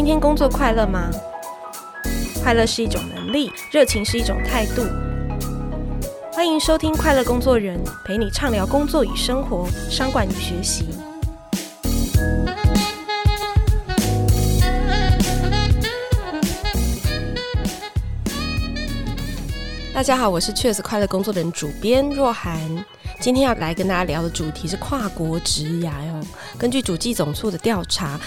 今天工作快乐吗？快乐是一种能力，热情是一种态度。欢迎收听《快乐工作人》，陪你畅聊工作与生活、商管与学习。大家好，我是 Cheers 快乐工作人主编若涵。今天要来跟大家聊的主题是跨国职涯哟。根据主计总处的调查，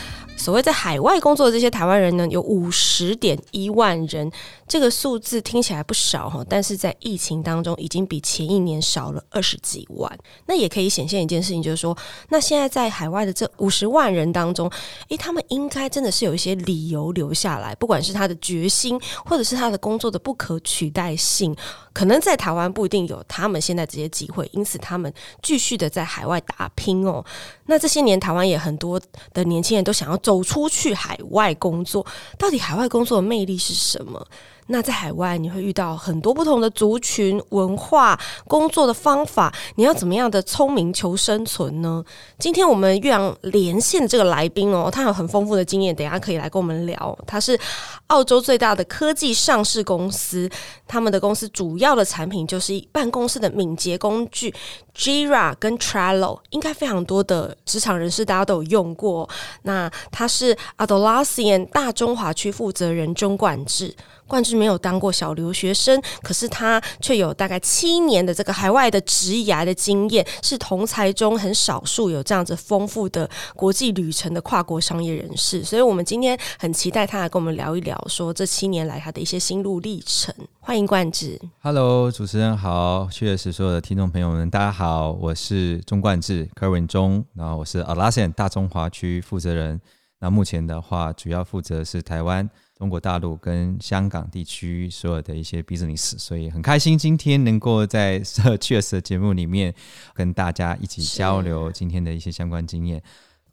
所谓在海外工作的这些台湾人呢，有五十点一万人。这个数字听起来不少哈，但是在疫情当中已经比前一年少了二十几万。那也可以显现一件事情，就是说，那现在在海外的这五十万人当中，诶，他们应该真的是有一些理由留下来，不管是他的决心，或者是他的工作的不可取代性，可能在台湾不一定有他们现在这些机会，因此他们继续的在海外打拼哦。那这些年台湾也很多的年轻人都想要走出去海外工作，到底海外工作的魅力是什么？那在海外，你会遇到很多不同的族群、文化、工作的方法，你要怎么样的聪明求生存呢？今天我们岳阳连线的这个来宾哦，他有很丰富的经验，等下可以来跟我们聊。他是澳洲最大的科技上市公司，他们的公司主要的产品就是办公室的敏捷工具 Jira 跟 Trello，应该非常多的职场人士大家都有用过。那他是 Adolassian 大中华区负责人钟冠志。冠志没有当过小留学生，可是他却有大概七年的这个海外的职涯的经验，是同侪中很少数有这样子丰富的国际旅程的跨国商业人士。所以，我们今天很期待他来跟我们聊一聊，说这七年来他的一些心路历程。欢迎冠志。Hello，主持人好，确实所有的听众朋友们，大家好，我是钟冠志，柯文钟，然后我是 Atlassian 大中华区负责人。那目前的话，主要负责是台湾。中国大陆跟香港地区所有的一些 business，所以很开心今天能够在 Cheers 的节目里面跟大家一起交流今天的一些相关经验。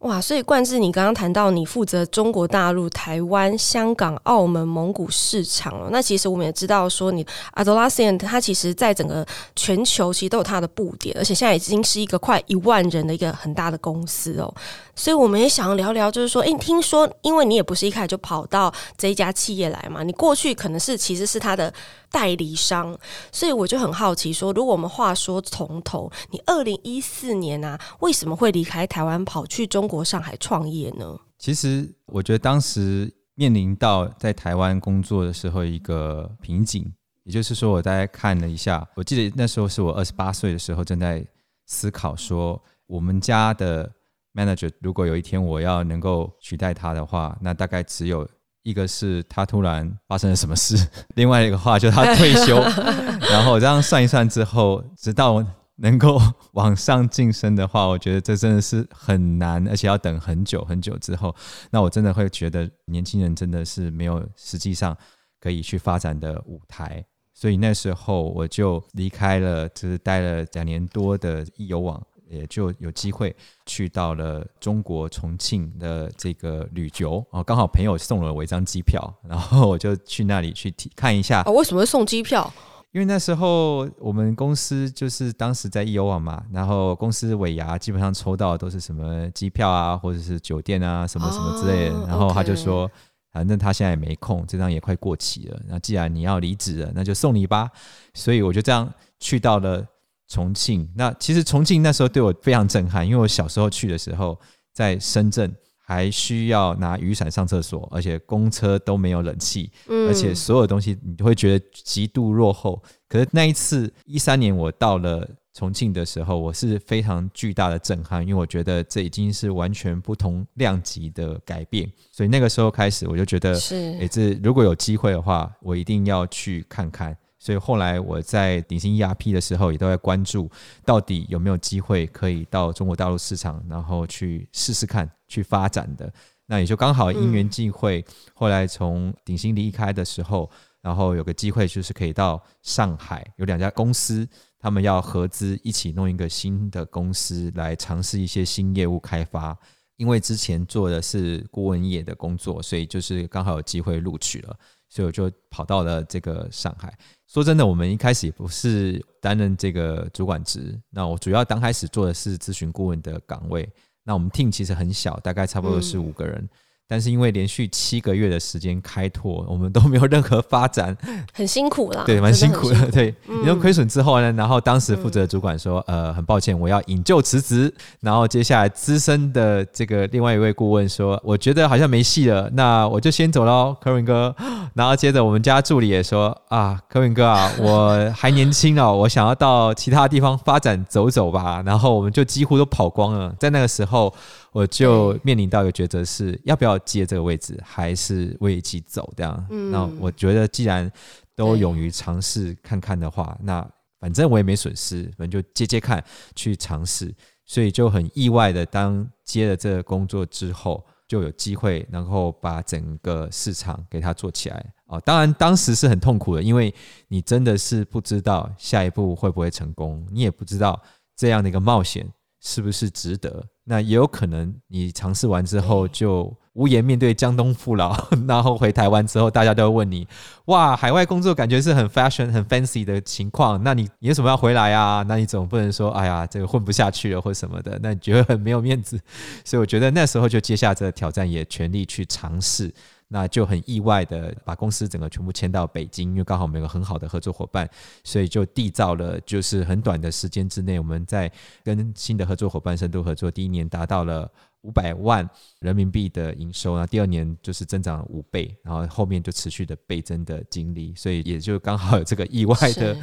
哇，所以冠志，你刚刚谈到你负责中国大陆、台湾、香港、澳门、蒙古市场哦。那其实我们也知道，说你 Atlassian 它其实在整个全球其实都有它的布点，而且现在已经是一个快一万人的一个很大的公司哦。所以我们也想要聊聊，就是说，诶，听说因为你也不是一开始就跑到这一家企业来嘛，你过去可能是其实是他的代理商，所以我就很好奇说，如果我们话说从头，你二零一四年啊，为什么会离开台湾跑去中国上海创业呢？其实我觉得当时面临到在台湾工作的时候一个瓶颈，也就是说，我大概看了一下，我记得那时候是我二十八岁的时候，正在思考说，我们家的 manager 如果有一天我要能够取代他的话，那大概只有。一个是他突然发生了什么事，另外一个话就是他退休，然后这样算一算之后，直到能够 往上晋升的话，我觉得这真的是很难，而且要等很久很久之后，那我真的会觉得年轻人真的是没有实际上可以去发展的舞台，所以那时候我就离开了，就是待了两年多的易游网。也就有机会去到了中国重庆的这个旅游哦，刚好朋友送了我一张机票，然后我就去那里去看一下。哦，为什么会送机票？因为那时候我们公司就是当时在易游网嘛，然后公司尾牙基本上抽到的都是什么机票啊，或者是酒店啊，什么什么之类的。哦，然后他就说，反正他现在也没空，这张也快过期了。那既然你要离职了，那就送你吧。所以我就这样去到了。重庆，那其实重庆那时候对我非常震撼，因为我小时候去的时候，在深圳还需要拿雨伞上厕所，而且公车都没有冷气，嗯，而且所有东西你会觉得极度落后。可是那一次一三年我到了重庆的时候，我是非常巨大的震撼，因为我觉得这已经是完全不同量级的改变。所以那个时候开始，我就觉得，是，诶，这如果有机会的话，我一定要去看看。所以后来我在鼎新 ERP 的时候，也都在关注到底有没有机会可以到中国大陆市场，然后去试试看去发展的。那也就刚好因缘际会，后来从鼎新离开的时候，然后有个机会就是可以到上海，有两家公司，他们要合资一起弄一个新的公司来尝试一些新业务开发。因为之前做的是顾问业的工作，所以就是刚好有机会录取了，所以我就跑到了这个上海。说真的，我们一开始也不是担任这个主管职，那我主要刚开始做的是咨询顾问的岗位。那我们 team 其实很小，大概差不多是五个人，但是因为连续七个月的时间开拓，我们都没有任何发展，很辛苦啦。对，蛮辛苦的。苦对，因为亏损之后呢，然后当时负责的主管说：“嗯、呃，很抱歉，我要引咎辞职。”然后接下来资深的这个另外一位顾问说：“我觉得好像没戏了，那我就先走喽，科文哥。”然后接着我们家助理也说：“啊，科文哥啊，我还年轻哦，我想要到其他地方发展走走吧。”然后我们就几乎都跑光了，在那个时候。我就面临到一个抉择，是要不要接这个位置，还是为一起走这样。嗯，那我觉得既然都勇于尝试看看的话，那反正我也没损失，反正就接接看，去尝试。所以就很意外的，当接了这个工作之后，就有机会能够把整个市场给它做起来。哦，当然当时是很痛苦的，因为你真的是不知道下一步会不会成功，你也不知道这样的一个冒险是不是值得。那也有可能，你尝试完之后就无颜面对江东父老，然后回台湾之后，大家都会问你：哇，海外工作感觉是很 fashion、很 fancy 的情况，那你你为什么要回来啊？那你总不能说，哎呀，这个混不下去了或什么的，那你觉得很没有面子。所以我觉得那时候就接下这个挑战，也全力去尝试。那就很意外的把公司整个全部迁到北京，因为刚好我们有个很好的合作伙伴，所以就缔造了，就是很短的时间之内，我们在跟新的合作伙伴深度合作，第一年达到了五百万人民币的营收，然后第二年就是增长五倍，然后后面就持续的倍增的经历，所以也就刚好有这个意外的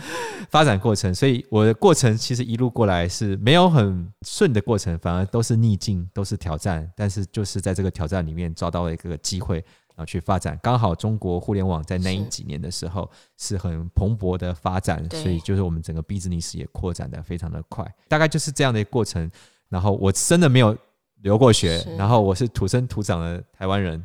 发展过程。所以我的过程其实一路过来是没有很顺的过程，反而都是逆境，都是挑战，但是就是在这个挑战里面找到了一个机会。然后去发展，刚好中国互联网在那一几年的时候是很蓬勃的发展，所以就是我们整个 business 也扩展的非常的快，大概就是这样的一个过程。然后我真的没有留过学，然后我是土生土长的台湾人。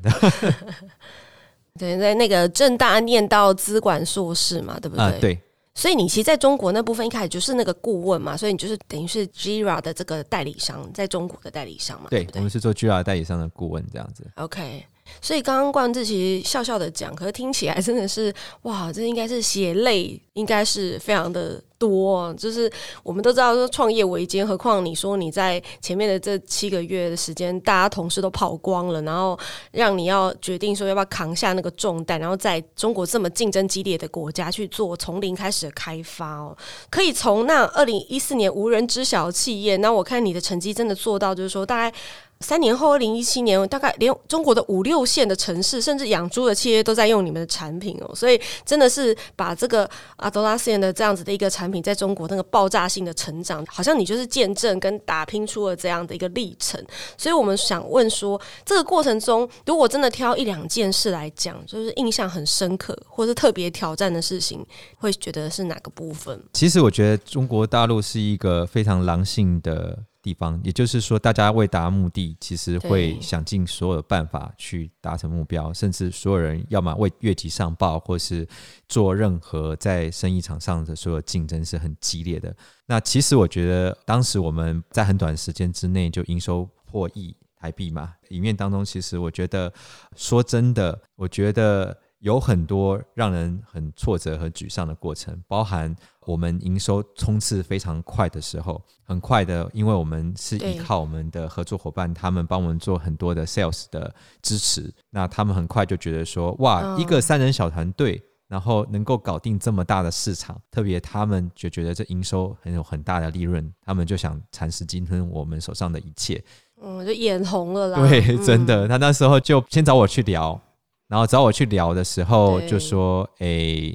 对，在那个正大念到资管硕士嘛，对不对？啊，对。所以你其实在中国那部分一开始就是那个顾问嘛，所以你就是等于是 Gira 的这个代理商，在中国的代理商嘛。对，对，对，我们是做 Gira 代理商的顾问这样子。OK。所以刚刚冠志其实笑笑的讲，可是听起来真的是哇，这应该是血泪，应该是非常的多。就是我们都知道说创业维艰，何况你说你在前面的这七个月的时间，大家同事都跑光了，然后让你要决定说要不要扛下那个重担，然后在中国这么竞争激烈的国家去做从零开始的开发哦，可以从那二零一四年无人知晓的企业，那我看你的成绩真的做到，就是说大概。三年后，二零一七年，大概连中国的五六线的城市，甚至养猪的企业都在用你们的产品哦。所以真的是把这个 Atlassian 的这样子的一个产品，在中国那个爆炸性的成长，好像你就是见证跟打拼出了这样的一个历程。所以我们想问说，这个过程中，如果真的挑一两件事来讲，就是印象很深刻或是特别挑战的事情，会觉得是哪个部分？其实我觉得中国大陆是一个非常狼性的。地方，也就是说，大家为达目的，其实会想尽所有的办法去达成目标，甚至所有人要么为越级上报，或是做任何在生意场上的所有竞争是很激烈的。那其实我觉得，当时我们在很短时间之内就营收破亿台币嘛，里面当中，其实我觉得，说真的，我觉得。有很多让人很挫折和沮丧的过程，包含我们营收冲刺非常快的时候，很快的，因为我们是依靠我们的合作伙伴，他们帮我们做很多的 sales 的支持，那他们很快就觉得说，哇，一个三人小团队，然后能够搞定这么大的市场，特别他们就觉得这营收很有很大的利润，他们就想蚕食今天我们手上的一切，嗯，就眼红了啦。对，真的，他那时候就先找我去聊。然后找我去聊的时候，就说：“哎，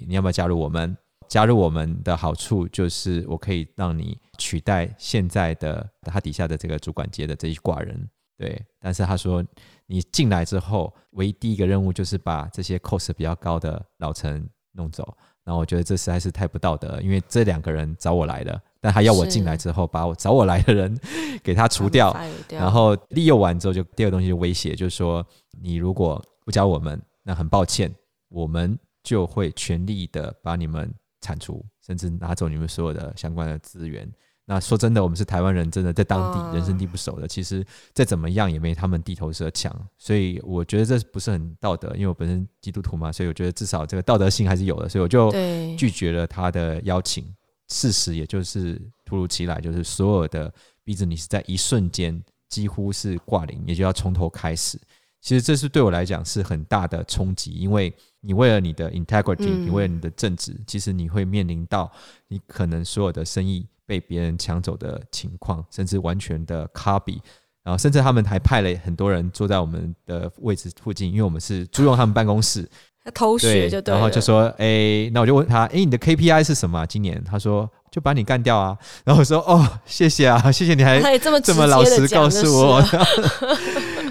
你要不要加入我们？加入我们的好处就是，我可以让你取代现在的他底下的这个主管阶的这一挂人。对，但是他说，你进来之后，唯一第一个任务就是把这些 cost 比较高的老陈弄走。然后我觉得这实在是太不道德，因为这两个人找我来的，但他要我进来之后，把我找我来的人给他除掉，然后利用完之后，就第二个东西就威胁，就是说，你如果不加我们。”那很抱歉，我们就会全力的把你们铲除，甚至拿走你们所有的相关的资源。那说真的，我们是台湾人，真的在当地人生地不熟的，其实再怎么样也没他们地头蛇强。所以我觉得这不是很道德，因为我本身基督徒嘛，所以我觉得至少这个道德性还是有的，所以我就拒绝了他的邀请。事实也就是突如其来，就是所有的 business 在一瞬间几乎是挂零，也就要从头开始。其实这是对我来讲是很大的冲击，因为你为了你的 integrity，你为了你的正直，其实你会面临到你可能所有的生意被别人抢走的情况，甚至完全的 copy。然后甚至他们还派了很多人坐在我们的位置附近，因为我们是租用他们办公室。偷学就对，然后就说：“哎、欸，那我就问他，哎、欸，你的 KPI 是什么、啊？今年？”他说：“就把你干掉啊。”然后我说：“哦，谢谢啊，谢谢你还这么这么老实告诉我。”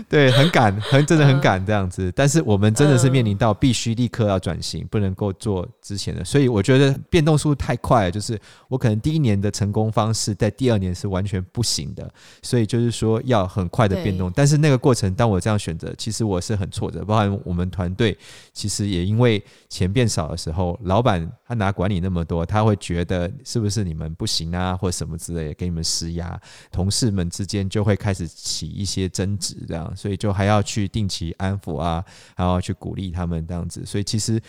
对，很赶，很真的很赶这样子。但是我们真的是面临到必须立刻要转型，不能够做之前的。所以我觉得变动速度太快了，就是我可能第一年的成功方式，在第二年是完全不行的。所以就是说要很快的变动。但是那个过程，当我这样选择，其实我是很挫折。包含我们团队，其实也因为钱变少的时候，老板他拿管理那么多，他会觉得是不是你们不行啊，或什么之类的，给你们施压。同事们之间就会开始起一些争执，这样。所以就还要去定期安抚啊，还要去鼓励他们这样子，所以其实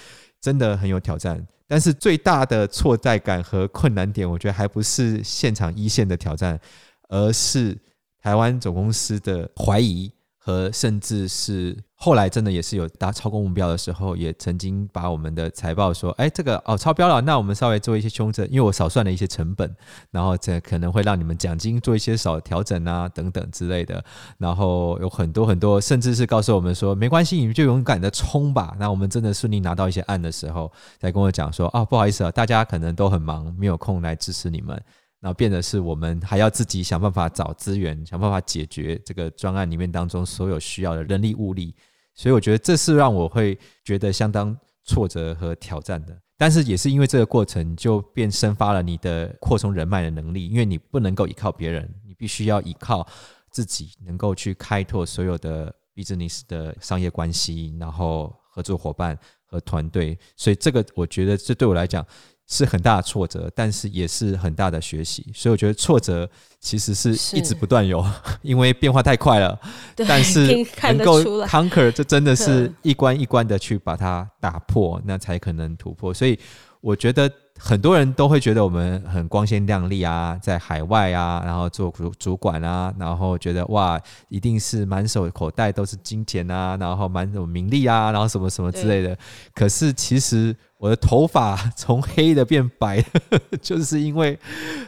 真的很有挑战。但是最大的挫败感和困难点，我觉得还不是现场一线的挑战，而是台湾总公司的怀疑。和甚至是后来真的也是有达超过目标的时候，也曾经把我们的财报说，哎，这个哦超标了，那我们稍微做一些修正，因为我少算了一些成本，然后这可能会让你们奖金做一些少调整啊等等之类的，然后有很多很多，甚至是告诉我们说，没关系，你们就勇敢的冲吧。那我们真的顺利拿到一些案的时候，再跟我讲说，啊，不好意思啊，大家可能都很忙，没有空来支持你们。然后变得是我们还要自己想办法找资源，想办法解决这个专案里面当中所有需要的人力物力，所以我觉得这是让我会觉得相当挫折和挑战的。但是也是因为这个过程，就变生发了你的扩充人脉的能力，因为你不能够依靠别人，你必须要依靠自己，能够去开拓所有的 business 的商业关系，然后合作伙伴和团队。所以这个我觉得这对我来讲。是很大的挫折，但是也是很大的学习，所以我觉得挫折其实是一直不断有，因为变化太快了。但是能够 conquer，这真的是一关一关的去把它打破，那才可能突破。所以我觉得。很多人都会觉得我们很光鲜亮丽啊，在海外啊，然后做主主管啊，然后觉得哇，一定是满手口袋都是金钱啊，然后满有名利啊，然后什么什么之类的。可是其实我的头发从黑的变白，就是因为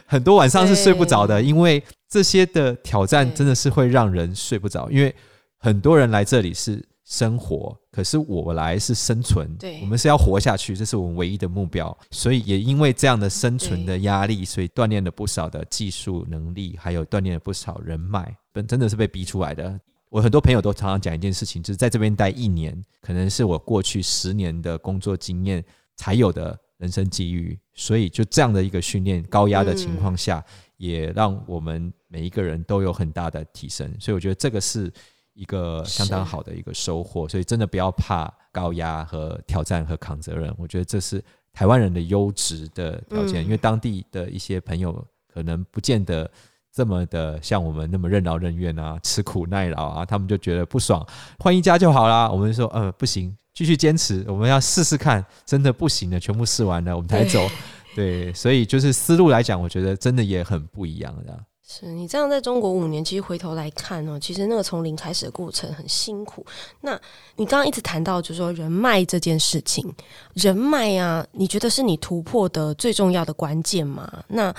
很多晚上是睡不着的，因为这些的挑战真的是会让人睡不着，因为很多人来这里是。生活，可是我来是生存，对，我们是要活下去，这是我们唯一的目标。所以也因为这样的生存的压力，所以锻炼了不少的技术能力，还有锻炼了不少人脉，本真的是被逼出来的。我很多朋友都常常讲一件事情，就是在这边待一年，可能是我过去十年的工作经验才有的人生机遇。所以就这样的一个训练，高压的情况下，也让我们每一个人都有很大的提升。所以我觉得这个是。一个相当好的一个收获，所以真的不要怕高压和挑战和扛责任。我觉得这是台湾人的优质的条件，因为当地的一些朋友可能不见得这么的像我们那么任劳任怨啊，吃苦耐劳啊，他们就觉得不爽，换一家就好啦。我们说，呃，不行，继续坚持，我们要试试看，真的不行的，全部试完了，我们才走。对，所以就是思路来讲，我觉得真的也很不一样的。是你这样在中国五年，其实回头来看呢，其实那个从零开始的过程很辛苦。那你刚刚一直谈到，就是说人脉这件事情，人脉啊，你觉得是你突破的最重要的关键吗？那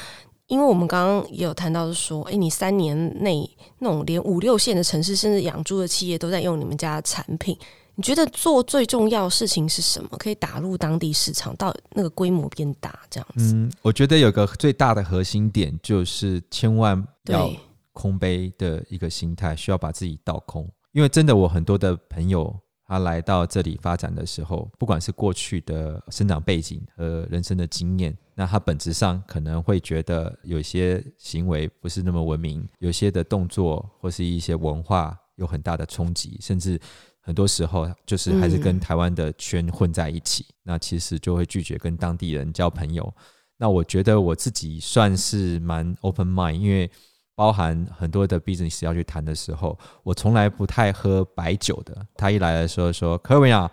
因为我们刚刚也有谈到说，诶，你三年内那种连五六线的城市，甚至养猪的企业都在用你们家产品。你觉得做最重要的事情是什么？可以打入当地市场，到那个规模变大这样子。嗯，我觉得有个最大的核心点就是千万要空杯的一个心态，需要把自己倒空。因为真的，我很多的朋友他来到这里发展的时候，不管是过去的生长背景和人生的经验，那他本质上可能会觉得有些行为不是那么文明，有些的动作或是一些文化有很大的冲击，甚至。很多时候就是还是跟台湾的圈混在一起，嗯，那其实就会拒绝跟当地人交朋友。那我觉得我自己算是蛮 open mind，因为包含很多的 business 要去谈的时候，我从来不太喝白酒的。他一来的时候说：“Kerwin 啊，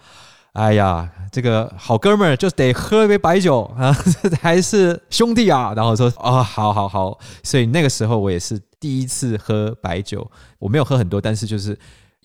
哎呀，这个好哥们儿就得喝一杯白酒啊，还是兄弟啊。”然后说：“哦，好好好。”所以那个时候我也是第一次喝白酒，我没有喝很多，但是就是。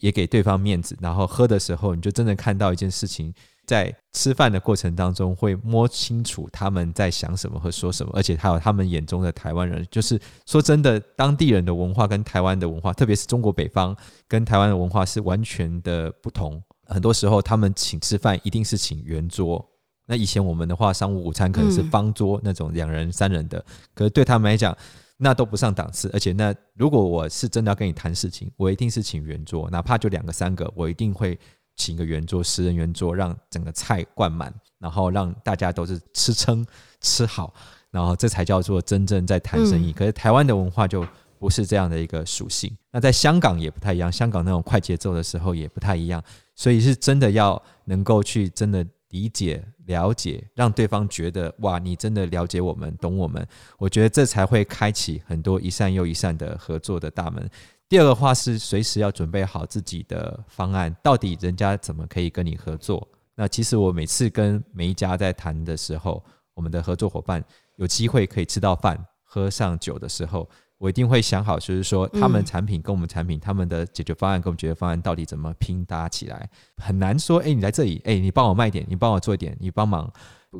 也给对方面子，然后喝的时候，你就真的看到一件事情。在吃饭的过程当中，会摸清楚他们在想什么和说什么，而且还有他们眼中的台湾人。就是说真的，当地人的文化跟台湾的文化，特别是中国北方跟台湾的文化是完全的不同。很多时候，他们请吃饭一定是请圆桌。那以前我们的话，商务午餐可能是方桌那种两人、三人的，嗯、可是对他们来讲，那都不上档次。而且，那如果我是真的要跟你谈事情，我一定是请圆桌，哪怕就两个、三个，我一定会。请个圆桌，十人圆桌，让整个菜灌满，然后让大家都是吃撑吃好，然后这才叫做真正在谈生意。嗯、可是台湾的文化就不是这样的一个属性。那在香港也不太一样，香港那种快节奏的时候也不太一样，所以是真的要能够去真的理解、了解，让对方觉得哇，你真的了解我们、懂我们。我觉得这才会开启很多一扇又一扇的合作的大门。第二个话是随时要准备好自己的方案，到底人家怎么可以跟你合作？那其实我每次跟每一家在谈的时候，我们的合作伙伴有机会可以吃到饭、喝上酒的时候，我一定会想好，就是说他们产品跟我们产品，他们的解决方案跟我们解决方案到底怎么拼搭起来？很难说，哎，你来这里，哎，你帮我卖点，你帮我做一点，你帮忙，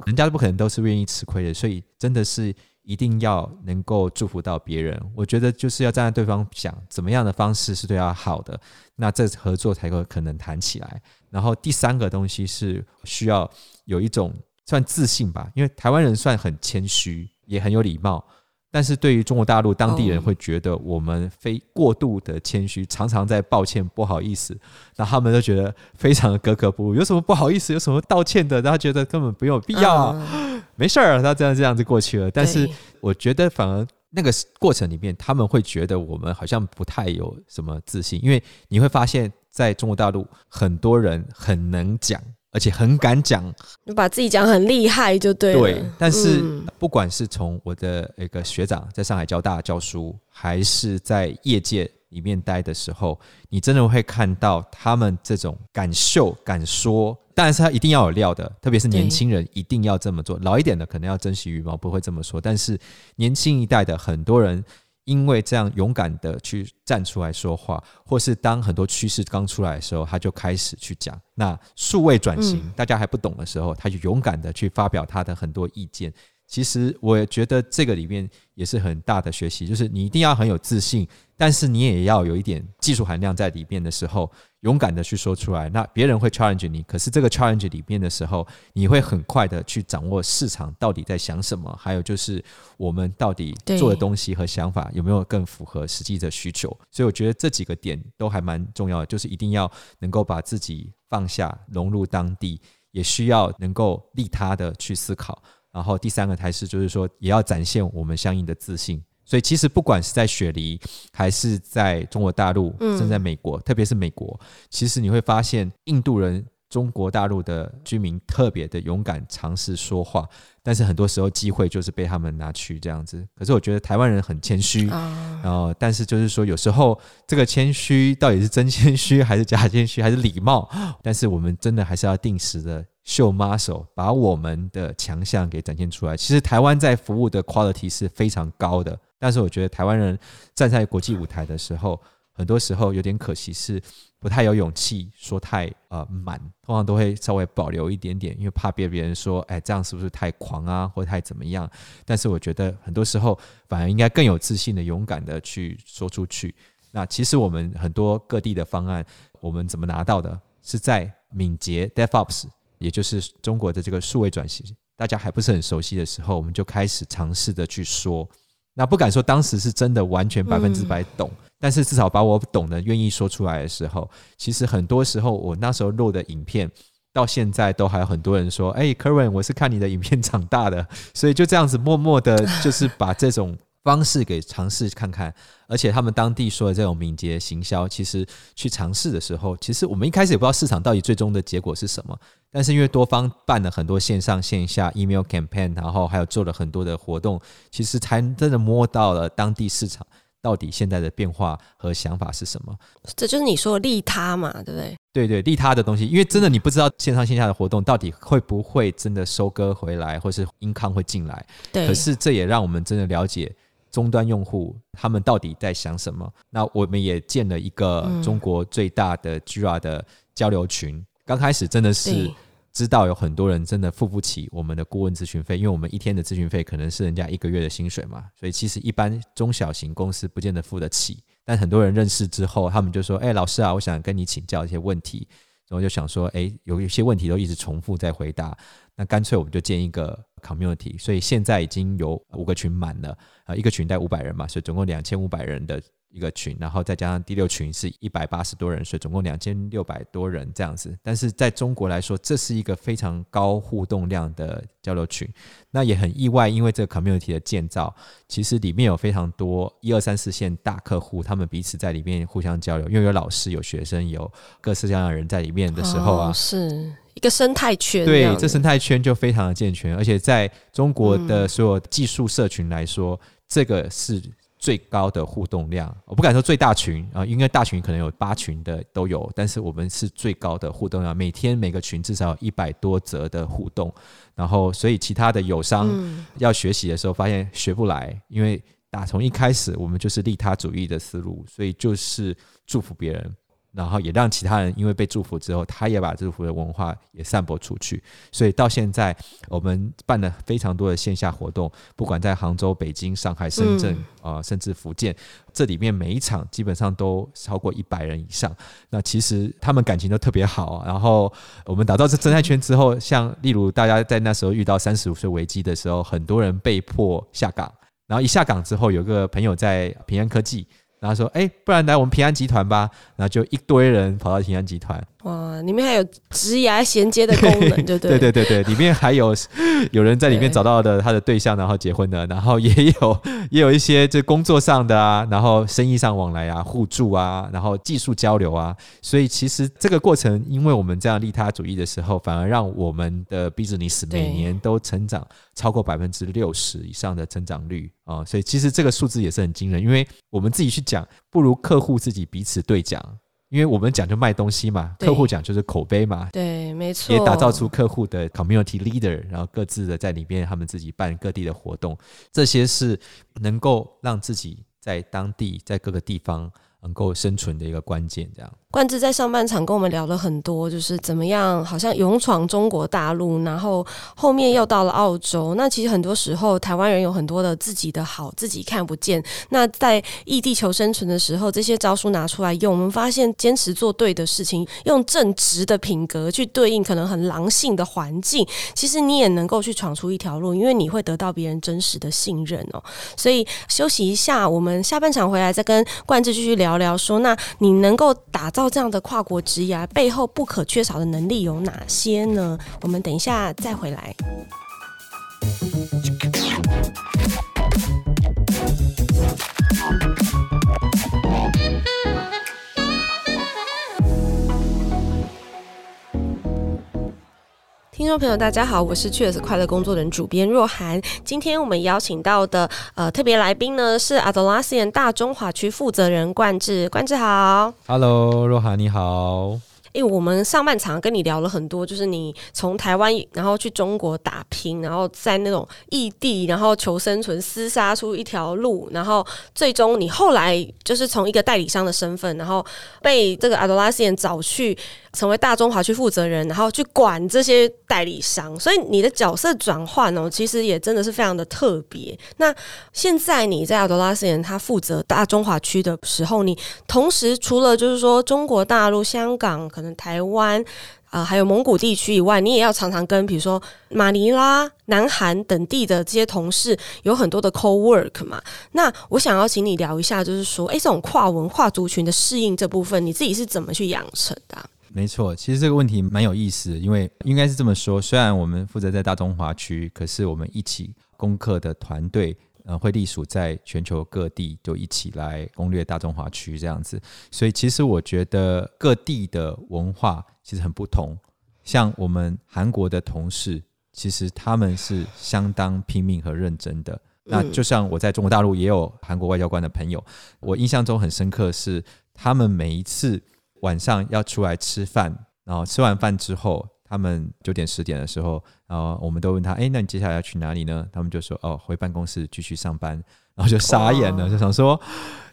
人家都不可能都是愿意吃亏的，所以真的是。一定要能够祝福到别人，我觉得就是要站在对方想怎么样的方式是对他好的，那这合作才有可能谈起来。然后第三个东西是需要有一种算自信吧，因为台湾人算很谦虚，也很有礼貌。但是对于中国大陆当地人会觉得我们非过度的谦虚，常常在抱歉不好意思，那他们都觉得非常的格格不入。有什么不好意思，有什么道歉的，他觉得根本不有必要啊，没事儿，他这样这样子过去了。但是我觉得反而那个过程里面，他们会觉得我们好像不太有什么自信，因为你会发现在中国大陆很多人很能讲。而且很敢讲，你把自己讲很厉害就对了。对，但是不管是从我的一个学长在上海交大教书，还是在业界里面待的时候，你真的会看到他们这种敢秀、敢说。当然是他一定要有料的，特别是年轻人一定要这么做。老一点的可能要珍惜羽毛，不会这么说。但是年轻一代的很多人。因为这样勇敢的去站出来说话，或是当很多趋势刚出来的时候，他就开始去讲。那数位转型大家还不懂的时候，他就勇敢的去发表他的很多意见。其实我觉得这个里面也是很大的学习，就是你一定要很有自信，但是你也要有一点技术含量在里面的时候，勇敢的去说出来。那别人会 challenge 你，可是这个 challenge 里面的时候，你会很快的去掌握市场到底在想什么，还有就是我们到底做的东西和想法有没有更符合实际的需求。所以我觉得这几个点都还蛮重要的，就是一定要能够把自己放下，融入当地，也需要能够利他的去思考。然后第三个台式就是说，也要展现我们相应的自信。所以其实不管是在雪梨，还是在中国大陆，甚至在美国，特别是美国，其实你会发现印度人、中国大陆的居民特别的勇敢，尝试说话。但是很多时候机会就是被他们拿去这样子。可是我觉得台湾人很谦虚，然后但是就是说有时候这个谦虚到底是真谦虚还是假谦虚还是礼貌？但是我们真的还是要定时的。秀 muscle，把我们的强项给展现出来。其实台湾在服务的 quality 是非常高的，但是我觉得台湾人站在国际舞台的时候，很多时候有点可惜，是不太有勇气说太呃满，通常都会稍微保留一点点，因为怕被别人说，哎，这样是不是太狂啊，或太怎么样？但是我觉得很多时候反而应该更有自信的、勇敢的去说出去。那其实我们很多各地的方案，我们怎么拿到的？是在敏捷 DevOps。也就是中国的这个数位转型，大家还不是很熟悉的时候，我们就开始尝试的去说。那不敢说当时是真的完全百分之百懂，但是至少把我懂的愿意说出来的时候，其实很多时候我那时候录的影片，到现在都还有很多人说：“哎，Kerwin，我是看你的影片长大的。”所以就这样子默默的，就是把这种。方式给尝试看看，而且他们当地说的这种敏捷行销，其实去尝试的时候，其实我们一开始也不知道市场到底最终的结果是什么。但是因为多方办了很多线上线下 email campaign，然后还有做了很多的活动，其实才真的摸到了当地市场到底现在的变化和想法是什么。这就是你说的利他嘛，对不对？对对，利他的东西，因为真的你不知道线上线下的活动到底会不会真的收割回来，或是 income 会进来。对。可是这也让我们真的了解。终端用户他们到底在想什么。那我们也建了一个中国最大的 Gira 的交流群。刚开始真的是知道有很多人真的付不起我们的顾问咨询费，因为我们一天的咨询费可能是人家一个月的薪水嘛，所以其实一般中小型公司不见得付得起。但很多人认识之后，他们就说：“哎，老师啊，我想跟你请教一些问题。”然后就想说：“哎，有一些问题都一直重复在回答，那干脆我们就建一个 community。”所以现在已经有五个群满了啊，一个群带五百人嘛，所以总共两千五百人的。一个群，然后再加上第六群是一百八十多人，所以总共两千六百多人这样子。但是在中国来说，这是一个非常高互动量的交流群。那也很意外，因为这个 community 的建造，其实里面有非常多一二三四线大客户，他们彼此在里面互相交流，因为有老师、有学生、有各式各样的人在里面的时候啊，哦、是一个生态圈。对，这生态圈就非常的健全，而且在中国的所有技术社群来说，嗯、这个是。最高的互动量，我不敢说最大群啊，应该大群可能有八群的都有，但是我们是最高的互动量，每天每个群至少有一百多则的互动，然后所以其他的友商要学习的时候，发现学不来，因为打从一开始我们就是利他主义的思路，所以就是祝福别人。然后也让其他人因为被祝福之后，他也把祝福的文化也散播出去。所以到现在，我们办了非常多的线下活动，不管在杭州、北京、上海、深圳啊、呃，甚至福建，这里面每一场基本上都超过一百人以上。那其实他们感情都特别好。然后我们打造这生态圈之后，像例如大家在那时候遇到三十五岁危机的时候，很多人被迫下岗。然后一下岗之后，有个朋友在平安科技。然后说：“哎，不然来我们平安集团吧。”然后就一堆人跑到平安集团。哇，里面还有职涯衔接的功能，对对对对对，里面还有 有人在里面找到的他的对象，然后结婚的，然后也有 也有一些这工作上的啊，然后生意上往来啊，互助啊，然后技术交流啊，所以其实这个过程，因为我们这样利他主义的时候，反而让我们的 business 每年都成长超过百分之六十以上的增长率啊，所以其实这个数字也是很惊人，因为我们自己去讲，不如客户自己彼此对讲。因为我们讲就卖东西嘛，客户讲就是口碑嘛，对，没错，也打造出客户的 community leader，然后各自的在里面，他们自己办各地的活动，这些是能够让自己在当地，在各个地方。能够生存的一个关键，这样。冠志在上半场跟我们聊了很多，就是怎么样，好像勇闯中国大陆，然后后面又到了澳洲。那其实很多时候，台湾人有很多的自己的好，自己看不见。那在异地求生存的时候，这些招数拿出来用，我们发现坚持做对的事情，用正直的品格去对应可能很狼性的环境，其实你也能够去闯出一条路，因为你会得到别人真实的信任哦。所以休息一下，我们下半场回来再跟冠志继续聊。聊聊说，那你能够打造这样的跨国职涯背后不可缺少的能力有哪些呢？我们等一下再回来。听众朋友，大家好，我是 Cheers 快乐工作人主编若涵。今天我们邀请到的呃特别来宾呢是 Adolassian 大中华区负责人冠志，冠志好，Hello，若涵你好。因为我们上半场跟你聊了很多，就是你从台湾然后去中国打拼，然后在那种异地，然后求生存，厮杀出一条路，然后最终你后来就是从一个代理商的身份，然后被这个 Atlassian 找去成为大中华区负责人，然后去管这些代理商，所以你的角色转换哦，其实也真的是非常的特别。那现在你在 Atlassian 他负责大中华区的时候，你同时除了就是说中国大陆、香港可台湾啊、还有蒙古地区以外，你也要常常跟比如说马尼拉、南韩等地的这些同事有很多的 co-work 嘛。那我想要请你聊一下，就是说，诶，这种跨文化族群的适应这部分，你自己是怎么去养成的、没错，其实这个问题蛮有意思，因为应该是这么说，虽然我们负责在大中华区，可是我们一起攻克的团队。呃，会隶属在全球各地，就一起来攻略大中华区这样子。所以，其实我觉得各地的文化其实很不同。像我们韩国的同事，其实他们是相当拼命和认真的。那就像我在中国大陆也有韩国外交官的朋友，我印象中很深刻是，他们每一次晚上要出来吃饭，然后吃完饭之后。他们九点十点的时候，然后我们都问他，哎，那你接下来要去哪里呢？他们就说，哦，回办公室继续上班，然后就傻眼了，就想说，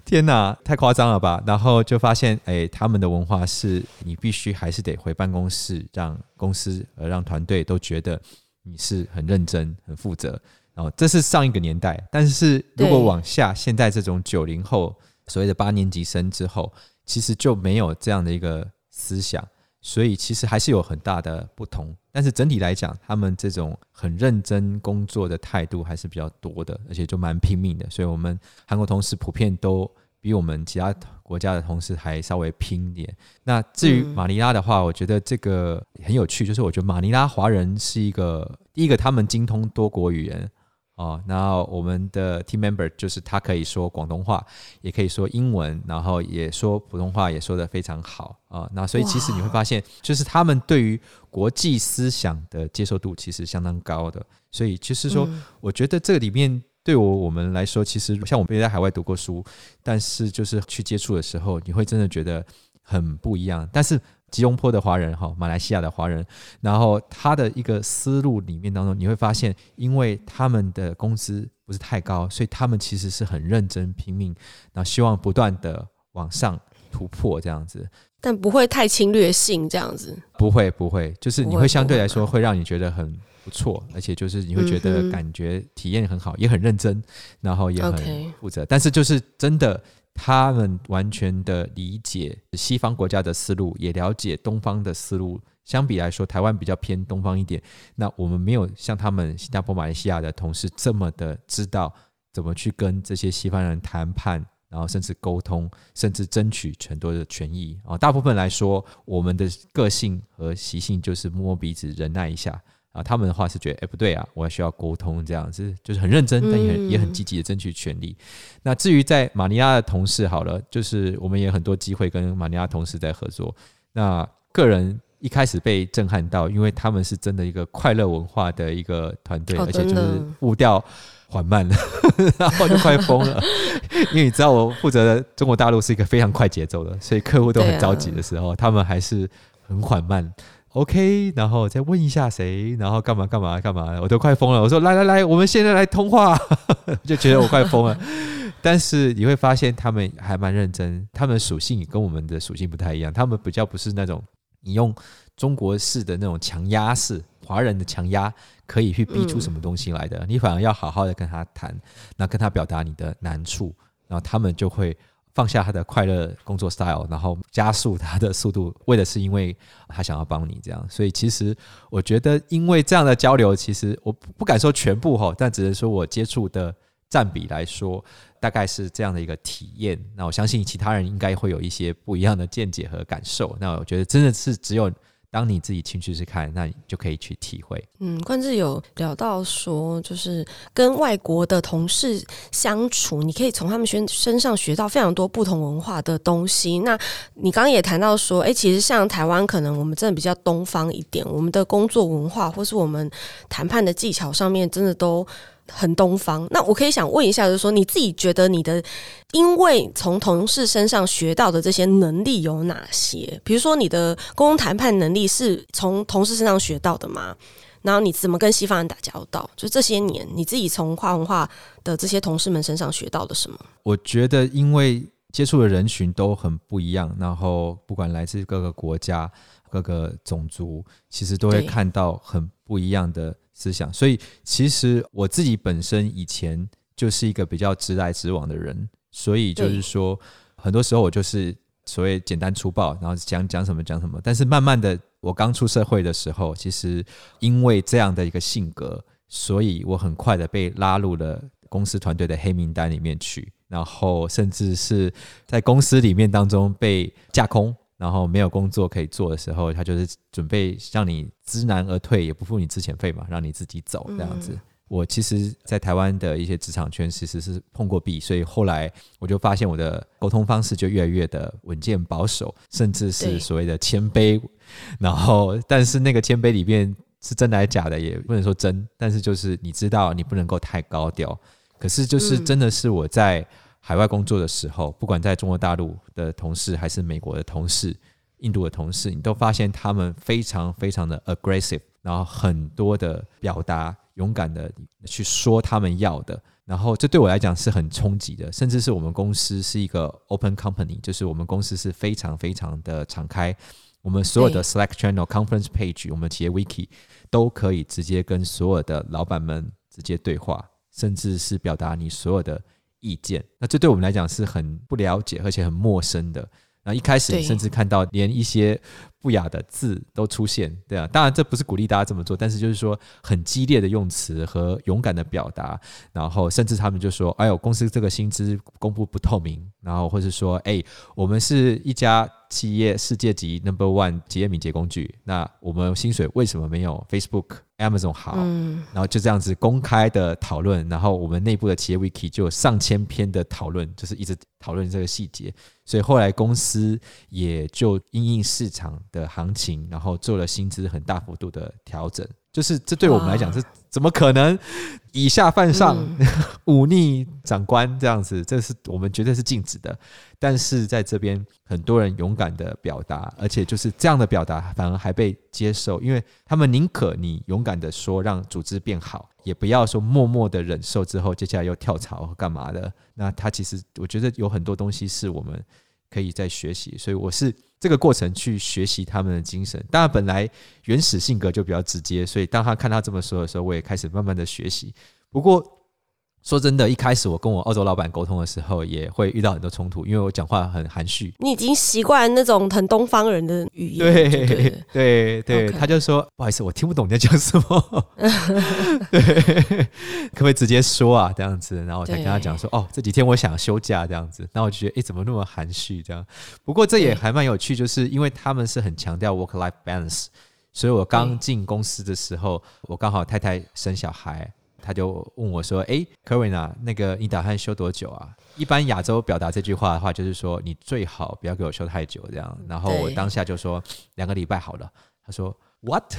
天哪，太夸张了吧？然后就发现，哎，他们的文化是你必须还是得回办公室，让公司呃让团队都觉得你是很认真、很负责。然后这是上一个年代，但是如果往下，现在这种九零后所谓的八年级生之后，其实就没有这样的一个思想。所以其实还是有很大的不同，但是整体来讲，他们这种很认真工作的态度还是比较多的，而且就蛮拼命的。所以我们韩国同事普遍都比我们其他国家的同事还稍微拼一点。那至于马尼拉的话，我觉得这个很有趣，就是我觉得马尼拉华人是一个第一个，他们精通多国语言。哦，然后我们的 team member 就是他可以说广东话，也可以说英文，然后也说普通话，也说得非常好啊。那所以其实你会发现，就是他们对于国际思想的接受度其实相当高的。所以就是说，我觉得这里面对我我们来说，其实像我们也在海外读过书，但是就是去接触的时候，你会真的觉得很不一样。但是。吉隆坡的华人哈，马来西亚的华人，然后他的一个思路里面当中，你会发现，因为他们的工资不是太高，所以他们其实是很认真拼命，然后希望不断的往上突破这样子，但不会太侵略性这样子，不会不会，就是你会相对来说会让你觉得很不错，而且就是你会觉得感觉体验很好，也很认真，然后也很负责，但是就是真的。他们完全的理解西方国家的思路，也了解东方的思路。相比来说，台湾比较偏东方一点。那我们没有像他们新加坡、马来西亚的同事这么的知道怎么去跟这些西方人谈判，然后甚至沟通，甚至争取很多的权益啊。大部分来说，我们的个性和习性就是摸摸鼻子，忍耐一下。啊，他们的话是觉得，哎，不对啊，我还需要沟通，这样子就是很认真，但也很也很积极的争取权利。那至于在马尼拉的同事，好了，就是我们也很多机会跟马尼拉同事在合作。那个人一开始被震撼到，因为他们是真的一个快乐文化的一个团队，而且就是步调缓慢了，然后就快疯了。因为你知道，我负责的中国大陆是一个非常快节奏的，所以客户都很着急的时候，他们还是很缓慢。OK，然后再问一下谁，然后干嘛干嘛干嘛，我都快疯了。我说来来来，我们现在来通话，就觉得我快疯了。但是你会发现他们还蛮认真，他们的属性跟我们的属性不太一样。他们比较不是那种你用中国式的那种强压式，华人的强压可以去逼出什么东西来的。你反而要好好的跟他谈，那跟他表达你的难处，然后他们就会。放下他的快乐工作 style，然后加速他的速度，为的是因为他想要帮你这样。所以其实我觉得，因为这样的交流，其实我不敢说全部哈，但只能说我接触的占比来说，大概是这样的一个体验。那我相信其他人应该会有一些不一样的见解和感受。那我觉得真的是只有。当你自己亲自去看，那你就可以去体会。嗯，冠志有聊到说，就是跟外国的同事相处，你可以从他们身身上学到非常多不同文化的东西。那你刚刚也谈到说，诶，其实像台湾，可能我们真的比较东方一点，我们的工作文化或是我们谈判的技巧上面，真的都。很东方，那我可以想问一下，就是说你自己觉得你的，因为从同事身上学到的这些能力有哪些？比如说你的沟通谈判能力是从同事身上学到的吗？然后你怎么跟西方人打交道？就这些年你自己从跨文化的这些同事们身上学到了什么？我觉得因为接触的人群都很不一样，然后不管来自各个国家、各个种族，其实都会看到很不一样的。思想，所以其实我自己本身以前就是一个比较直来直往的人，所以就是说，很多时候我就是所谓简单粗暴，然后讲讲什么讲什么。但是慢慢的，我刚出社会的时候，其实因为这样的一个性格，所以我很快的被拉入了公司团队的黑名单里面去，然后甚至是在公司里面当中被架空。然后没有工作可以做的时候，他就是准备让你知难而退，也不付你之前费嘛，让你自己走这样子。嗯、我其实，在台湾的一些职场圈，其实是碰过壁，所以后来我就发现我的沟通方式就越来越的稳健保守，甚至是所谓的谦卑。然后，但是那个谦卑里面是真的还是假的，也不能说真，但是就是你知道，你不能够太高调。可是，就是真的是我在。海外工作的时候，不管在中国大陆的同事还是美国的同事，印度的同事，你都发现他们非常非常的 aggressive，然后很多的表达，勇敢的去说他们要的。然后这对我来讲是很冲击的，甚至是我们公司是一个 open company，就是我们公司是非常非常的敞开，我们所有的 Slack channel、conference page、我们企业 wiki 都可以直接跟所有的老板们直接对话，甚至是表达你所有的意见。那这对我们来讲是很不了解，而且很陌生的。那一开始甚至看到连一些不雅的字都出现，对啊，当然这不是鼓励大家这么做，但是就是说很激烈的用词和勇敢的表达，然后甚至他们就说：“哎呦，公司这个薪资公布不透明。”然后或是说：“哎，我们是一家企业世界级 Number One 企业敏捷工具，那我们薪水为什么没有 Facebook、Amazon 好？”嗯，然后就这样子公开的讨论，然后我们内部的企业 Wiki 就有上千篇的讨论，就是一直讨论这个细节。所以后来公司也就因应市场的行情，然后做了薪资很大幅度的调整。就是这对我们来讲是怎么可能以下犯上、忤逆长官这样子？这是我们绝对是禁止的。但是在这边，很多人勇敢的表达，而且就是这样的表达反而还被接受，因为他们宁可你勇敢的说让组织变好，也不要说默默的忍受之后接下来又跳槽干嘛的。那他其实我觉得有很多东西是我们可以在学习，所以我是这个过程去学习他们的精神。当然，本来原始性格就比较直接，所以当他看他这么说的时候，我也开始慢慢的学习。不过。说真的，一开始我跟我澳洲老板沟通的时候，也会遇到很多冲突，因为我讲话很含蓄。你已经习惯那种很东方人的语言，对对 对.他就说不好意思，我听不懂你在讲什么，对，可不可以直接说啊？这样子，然后我才跟他讲说，哦，这几天我想休假这样子，然后我就觉得，哎，怎么那么含蓄这样？不过这也还蛮有趣，就是因为他们是很强调 work-life balance，所以我刚进公司的时候，我刚好太太生小孩。他就问我说：“哎，Kerwin 啊，那个你打算休多久啊？一般亚洲表达这句话的话，就是说你最好不要给我休太久，这样。然后我当下就说两个礼拜好了。他说 What？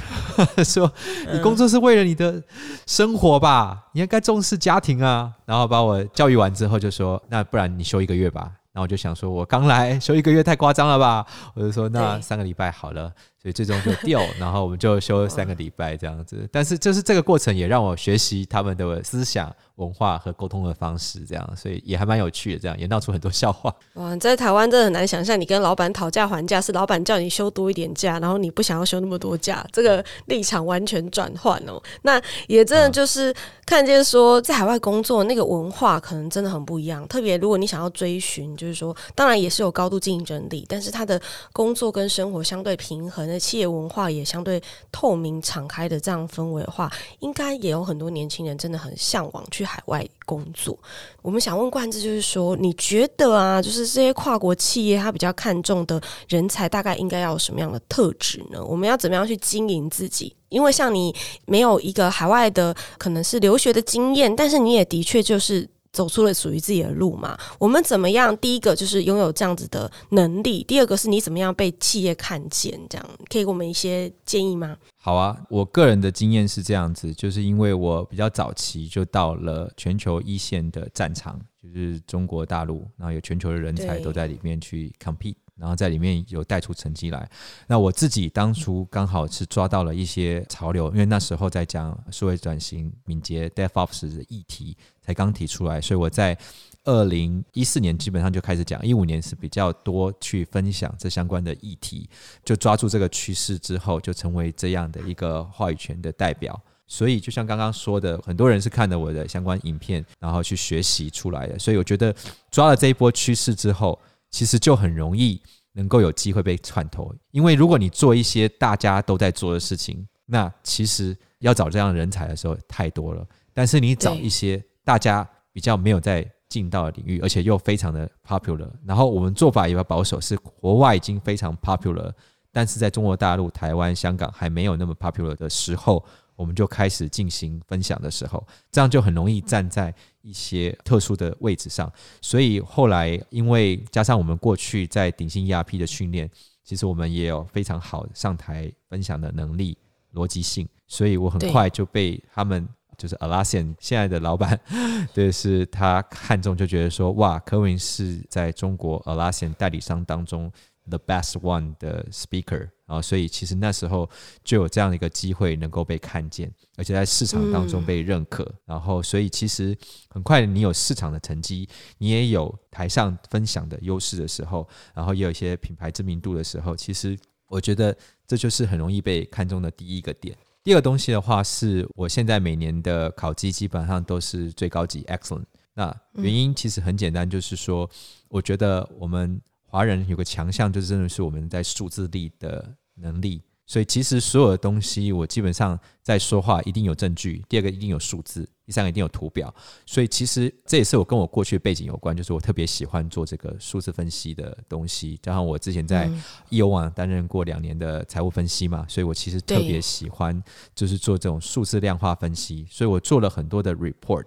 他 说你工作是为了你的生活吧？你应该重视家庭啊。然后把我教育完之后，就说那不然你休一个月吧。然后我就想说，我刚来休一个月太夸张了吧？我就说那三个礼拜好了。”所以最终就掉，然后我们就休三个礼拜这样子。但是就是这个过程也让我学习他们的思想文化和沟通的方式，这样，所以也还蛮有趣的。这样也闹出很多笑话。哇，在台湾真的很难想象，你跟老板讨价还价是老板叫你休多一点假，然后你不想要休那么多假，这个立场完全转换哦。那也真的就是看见说，在海外工作那个文化可能真的很不一样。特别如果你想要追寻，就是说，当然也是有高度竞争力，但是他的工作跟生活相对平衡。的企业文化也相对透明、敞开的这样氛围的话，应该也有很多年轻人真的很向往去海外工作。我们想问冠志，就是说，你觉得啊，就是这些跨国企业，他比较看重的人才，大概应该要有什么样的特质呢？我们要怎么样去经营自己？因为像你没有一个海外的可能是留学的经验，但是你也的确就是。走出了属于自己的路嘛？我们怎么样？第一个就是拥有这样子的能力，第二个是你怎么样被企业看见？这样可以给我们一些建议吗？好啊，我个人的经验是这样子，就是因为我比较早期就到了全球一线的战场，就是中国大陆，然后有全球的人才都在里面去 compete。然后在里面有带出成绩来。那我自己当初刚好是抓到了一些潮流，因为那时候在讲数位转型、敏捷 DevOps 的议题才刚提出来，所以我在二零一四年基本上就开始讲，一五年是比较多去分享这相关的议题，就抓住这个趋势之后，就成为这样的一个话语权的代表。所以就像刚刚说的，很多人是看了我的相关影片，然后去学习出来的。所以我觉得抓了这一波趋势之后。其实就很容易能够有机会被串头，因为如果你做一些大家都在做的事情，那其实要找这样的人才的时候太多了。但是你找一些大家比较没有在进到的领域，而且又非常的 popular，然后我们做法也比较保守，是国外已经非常 popular，但是在中国大陆、台湾、香港还没有那么 popular 的时候。我们就开始进行分享的时候，这样就很容易站在一些特殊的位置上。所以后来，因为加上我们过去在鼎新 ERP 的训练，其实我们也有非常好上台分享的能力、逻辑性。所以我很快就被他们，就是 Atlassian 现在的老板，对，是他看中，就觉得说，哇，Kerwin 是在中国 Atlassian 代理商当中 the best one 的 speaker 啊，所以其实那时候就有这样的一个机会能够被看见，而且在市场当中被认可。嗯、然后，所以其实很快你有市场的成绩，你也有台上分享的优势的时候，然后也有一些品牌知名度的时候，其实我觉得这就是很容易被看中的第一个点。第二个东西的话，是我现在每年的考级基本上都是最高级 excellent。那原因其实很简单，就是说，我觉得我们华人有个强项，就是真的是我们在数字力的能力。所以其实所有的东西，我基本上在说话一定有证据。第二个一定有数字，第三个一定有图表。所以其实这也是我跟我过去的背景有关，就是我特别喜欢做这个数字分析的东西。加上我之前在易欧网担任过两年的财务分析嘛，所以我其实特别喜欢就是做这种数字量化分析。所以我做了很多的 report。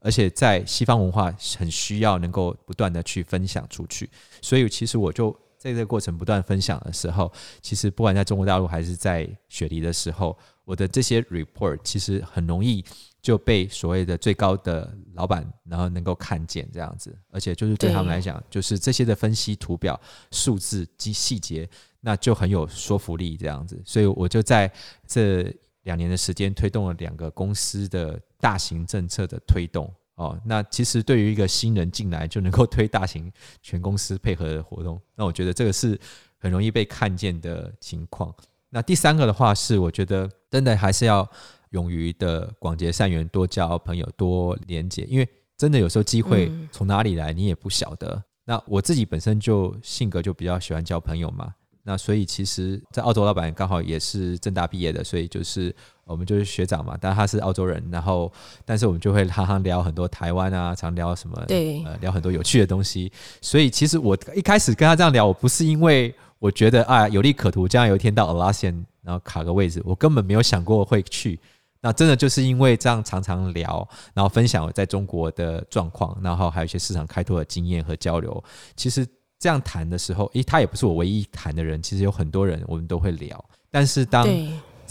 而且在西方文化很需要能够不断的去分享出去，所以其实我就在这个过程不断分享的时候，其实不管在中国大陆还是在雪梨的时候，我的这些 report 其实很容易就被所谓的最高的老板然后能够看见这样子，而且就是对他们来讲，就是这些的分析图表、数字及细节，那就很有说服力这样子，所以我就在这两年的时间推动了两个公司的大型政策的推动哦，那其实对于一个新人进来就能够推大型全公司配合的活动，那我觉得这个是很容易被看见的情况。那第三个的话是，我觉得真的还是要勇于的广结善缘，多交朋友，多连接，因为真的有时候机会从哪里来你也不晓得。那我自己本身就性格就比较喜欢交朋友嘛。那所以其实，在澳洲老板刚好也是正大毕业的，所以就是我们就是学长嘛。但他是澳洲人，然后但是我们就会常常聊很多台湾啊，常聊什么，对，呃，聊很多有趣的东西。所以其实我一开始跟他这样聊，我不是因为我觉得啊有利可图，将来有一天到 Atlassian 然后卡个位置，我根本没有想过会去。那真的就是因为这样常常聊，然后分享我在中国的状况，然后还有一些市场开拓的经验和交流，其实。这样谈的时候，诶，他也不是我唯一谈的人，其实有很多人我们都会聊。但是当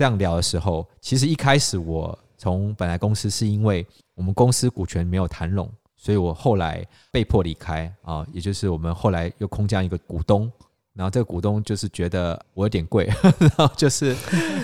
这样聊的时候，其实一开始我从本来公司是因为我们公司股权没有谈拢，所以我后来被迫离开啊，也就是我们后来又空降一个股东，然后这个股东就是觉得我有点贵，然后就是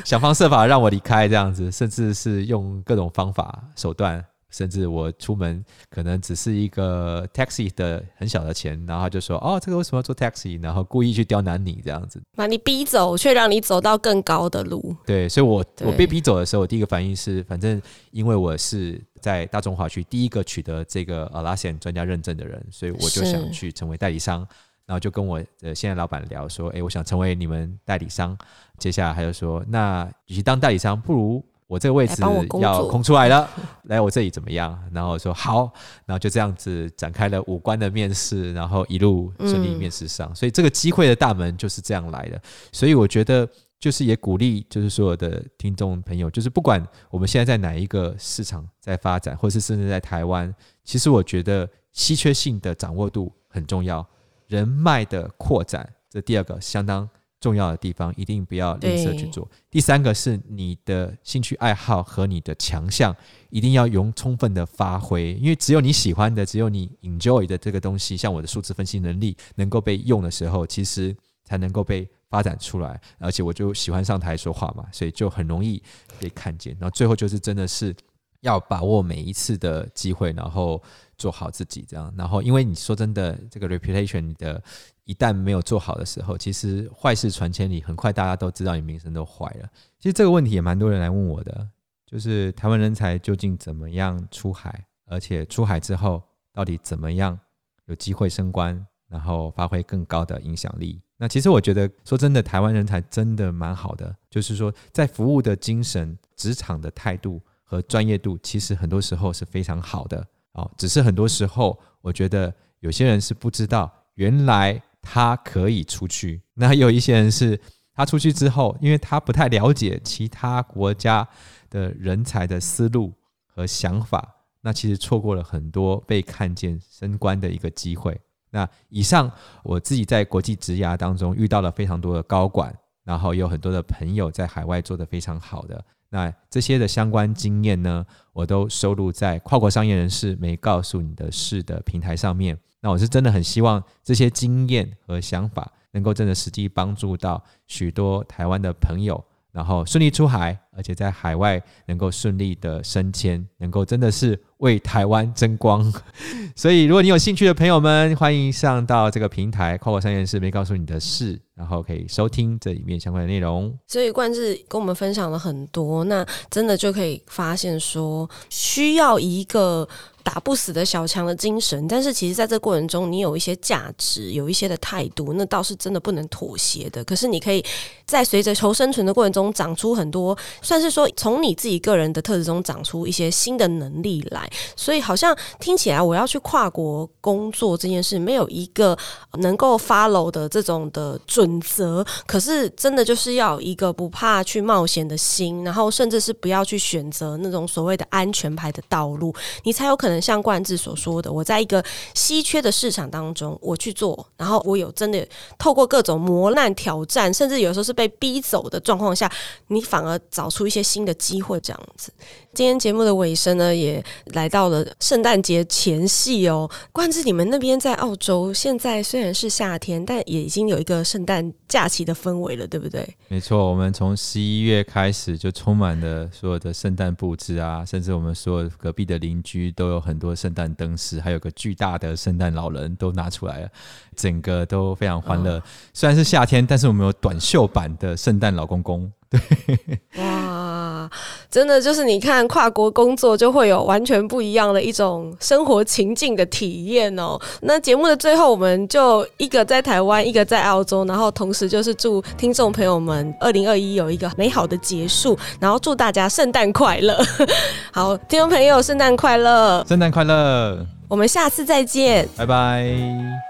想方设法让我离开这样子，甚至是用各种方法手段。甚至我出门可能只是一个 taxi 的很小的钱，然后他就说：“哦，这个为什么要做 taxi？” 然后故意去刁难你这样子，把你逼走，却让你走到更高的路。对，所以我我被逼走的时候，我第一个反应是，反正因为我是在大中华区第一个取得这个 Atlassian 专家认证的人，所以我就想去成为代理商，然后就跟我的现在老板聊说：“哎，我想成为你们代理商。”接下来他就说：“那与其当代理商，不如……”我这个位置要空出来了，来我这里怎么样？然后说好，然后就这样子展开了五关的面试，然后一路顺利面试上。所以这个机会的大门就是这样来的。所以我觉得就是也鼓励，就是所有的听众朋友，就是不管我们现在在哪一个市场在发展，或是甚至在台湾，其实我觉得稀缺性的掌握度很重要，人脉的扩展，这第二个相当。重要的地方一定不要吝啬去做。第三个是你的兴趣爱好和你的强项一定要用充分的发挥，因为只有你喜欢的，只有你 enjoy 的这个东西，像我的数字分析能力能够被用的时候，其实才能够被发展出来。而且我就喜欢上台说话嘛，所以就很容易被看见。然后最后就是真的是要把握每一次的机会，然后做好自己这样。然后因为你说真的，这个 reputation 你的。一旦没有做好的时候，其实坏事传千里，很快大家都知道你名声都坏了。其实这个问题也蛮多人来问我的，就是台湾人才究竟怎么样出海，而且出海之后到底怎么样有机会升官，然后发挥更高的影响力。那其实我觉得说真的，台湾人才真的蛮好的，就是说在服务的精神、职场的态度和专业度，其实很多时候是非常好的哦。只是很多时候，我觉得有些人是不知道原来。他可以出去，那有一些人是他出去之后，因为他不太了解其他国家的人才的思路和想法，那其实错过了很多被看见升官的一个机会。那以上我自己在国际职涯当中遇到了非常多的高管，然后有很多的朋友在海外做得非常好的，那这些的相关经验呢，我都收录在跨国商业人士没告诉你的事的平台上面。那我是真的很希望这些经验和想法能够真的实际帮助到许多台湾的朋友，然后顺利出海，而且在海外能够顺利的升迁，能够真的是为台湾争光。所以，如果你有兴趣的朋友们，欢迎上到这个平台“跨国三件事没告诉你的事”，然后可以收听这里面相关的内容。所以冠志跟我们分享了很多，那真的就可以发现说，需要一个。打不死的小强的精神，但是其实在这过程中，你有一些价值，有一些的态度，那倒是真的不能妥协的。可是你可以在随着求生存的过程中，长出很多，算是说从你自己个人的特质中长出一些新的能力来。所以好像听起来，我要去跨国工作这件事，没有一个能够 follow 的这种的准则。可是真的就是要一个不怕去冒险的心，然后甚至是不要去选择那种所谓的安全牌的道路，你才有可能。像冠志所说的，我在一个稀缺的市场当中，我去做，然后我有真的透过各种磨难挑战，甚至有时候是被逼走的状况下，你反而找出一些新的机会，这样子。今天节目的尾声呢，也来到了圣诞节前夕哦。冠志，你们那边在澳洲，现在虽然是夏天，但也已经有一个圣诞假期的氛围了，对不对？没错，我们从十一月开始就充满了所有的圣诞布置啊，甚至我们所有隔壁的邻居都有很多圣诞灯饰，还有个巨大的圣诞老人都拿出来了，整个都非常欢乐。哦、虽然是夏天，但是我们有短袖版的圣诞老公公。对，哇，真的就是你看跨国工作就会有完全不一样的一种生活情境的体验哦。那节目的最后，我们就一个在台湾，一个在澳洲，然后同时就是祝听众朋友们二零二一有一个美好的结束，然后祝大家圣诞快乐。好，听众朋友，圣诞快乐，圣诞快乐，我们下次再见，拜拜。